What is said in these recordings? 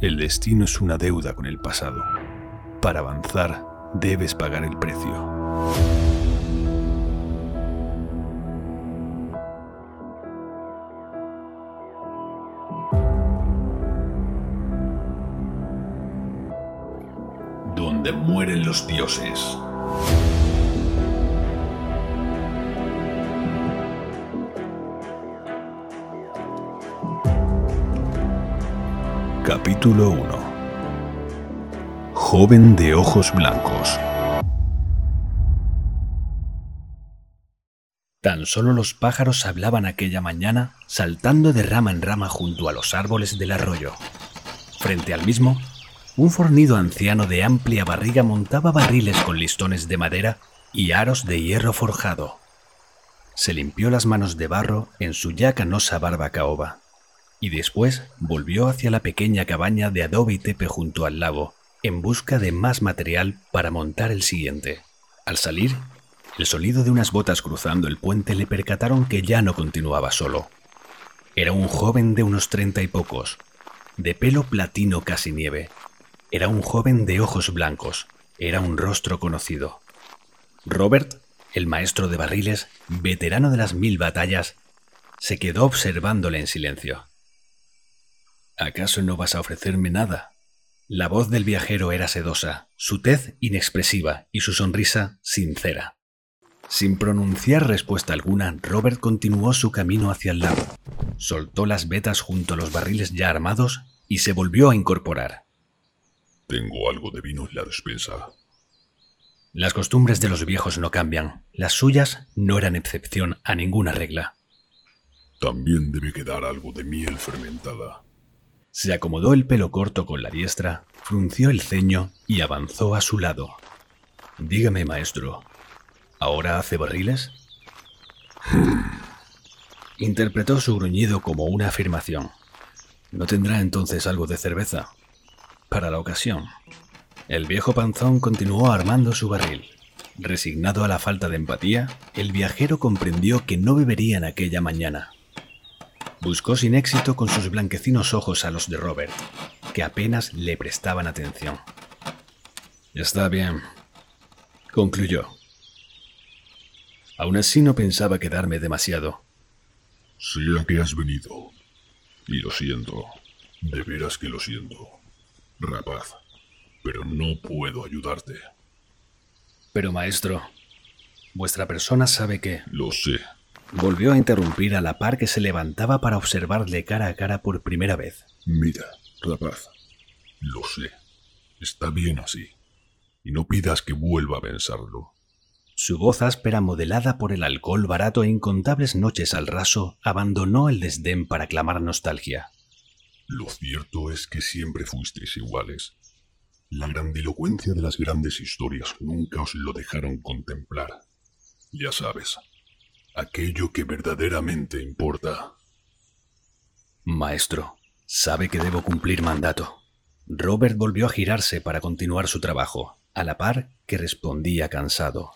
El destino es una deuda con el pasado. Para avanzar, debes pagar el precio. Donde mueren los dioses. Capítulo 1 Joven de ojos blancos Tan solo los pájaros hablaban aquella mañana saltando de rama en rama junto a los árboles del arroyo. Frente al mismo, un fornido anciano de amplia barriga montaba barriles con listones de madera y aros de hierro forjado. Se limpió las manos de barro en su ya canosa barba caoba y después volvió hacia la pequeña cabaña de adobe y tepe junto al lago, en busca de más material para montar el siguiente. Al salir, el sonido de unas botas cruzando el puente le percataron que ya no continuaba solo. Era un joven de unos treinta y pocos, de pelo platino casi nieve. Era un joven de ojos blancos, era un rostro conocido. Robert, el maestro de barriles, veterano de las mil batallas, se quedó observándole en silencio. ¿Acaso no vas a ofrecerme nada? La voz del viajero era sedosa, su tez inexpresiva y su sonrisa sincera. Sin pronunciar respuesta alguna, Robert continuó su camino hacia el lago, soltó las vetas junto a los barriles ya armados y se volvió a incorporar. Tengo algo de vino en la despensa. Las costumbres de los viejos no cambian, las suyas no eran excepción a ninguna regla. También debe quedar algo de miel fermentada. Se acomodó el pelo corto con la diestra, frunció el ceño y avanzó a su lado. Dígame, maestro, ¿ahora hace barriles? Interpretó su gruñido como una afirmación. ¿No tendrá entonces algo de cerveza? Para la ocasión. El viejo panzón continuó armando su barril. Resignado a la falta de empatía, el viajero comprendió que no bebería en aquella mañana. Buscó sin éxito con sus blanquecinos ojos a los de Robert, que apenas le prestaban atención. Está bien, concluyó. Aún así no pensaba quedarme demasiado. Sé a qué has venido. Y lo siento. De veras que lo siento. Rapaz. Pero no puedo ayudarte. Pero maestro, vuestra persona sabe que... Lo sé. Volvió a interrumpir a la par que se levantaba para observarle cara a cara por primera vez. Mira, rapaz, lo sé. Está bien así. Y no pidas que vuelva a pensarlo. Su voz áspera, modelada por el alcohol barato e incontables noches al raso, abandonó el desdén para clamar nostalgia. Lo cierto es que siempre fuisteis iguales. La grandilocuencia de las grandes historias nunca os lo dejaron contemplar. Ya sabes, aquello que verdaderamente importa. Maestro, sabe que debo cumplir mandato. Robert volvió a girarse para continuar su trabajo, a la par que respondía cansado.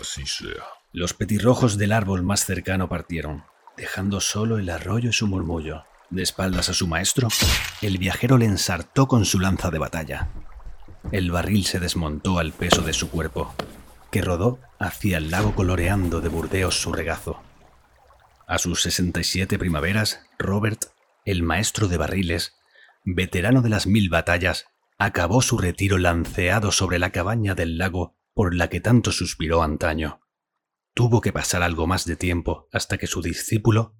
Así sea. Los petirrojos del árbol más cercano partieron, dejando solo el arroyo y su murmullo. De espaldas a su maestro, el viajero le ensartó con su lanza de batalla. El barril se desmontó al peso de su cuerpo, que rodó hacia el lago coloreando de burdeos su regazo. A sus 67 primaveras, Robert, el maestro de barriles, veterano de las mil batallas, acabó su retiro lanceado sobre la cabaña del lago por la que tanto suspiró antaño. Tuvo que pasar algo más de tiempo hasta que su discípulo,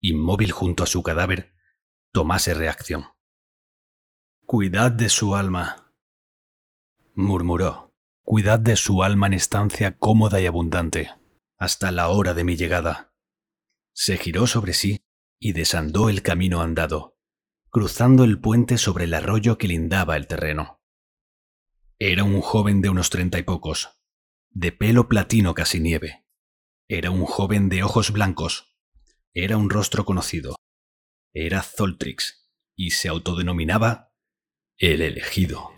inmóvil junto a su cadáver, tomase reacción. Cuidad de su alma, murmuró. Cuidad de su alma en estancia cómoda y abundante, hasta la hora de mi llegada. Se giró sobre sí y desandó el camino andado, cruzando el puente sobre el arroyo que lindaba el terreno. Era un joven de unos treinta y pocos, de pelo platino casi nieve. Era un joven de ojos blancos. Era un rostro conocido. Era Zoltrix y se autodenominaba el elegido.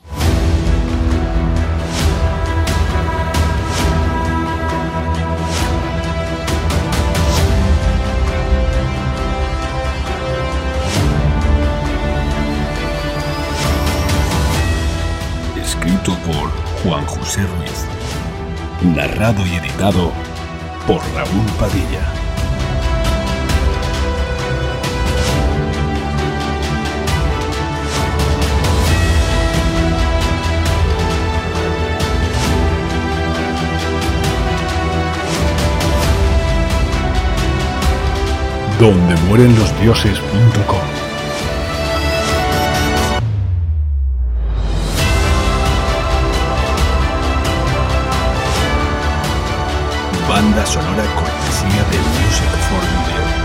José Ruiz. Narrado y editado por Raúl Padilla. donde mueren los dioses.com. Banda sonora cortesía de Music for Video.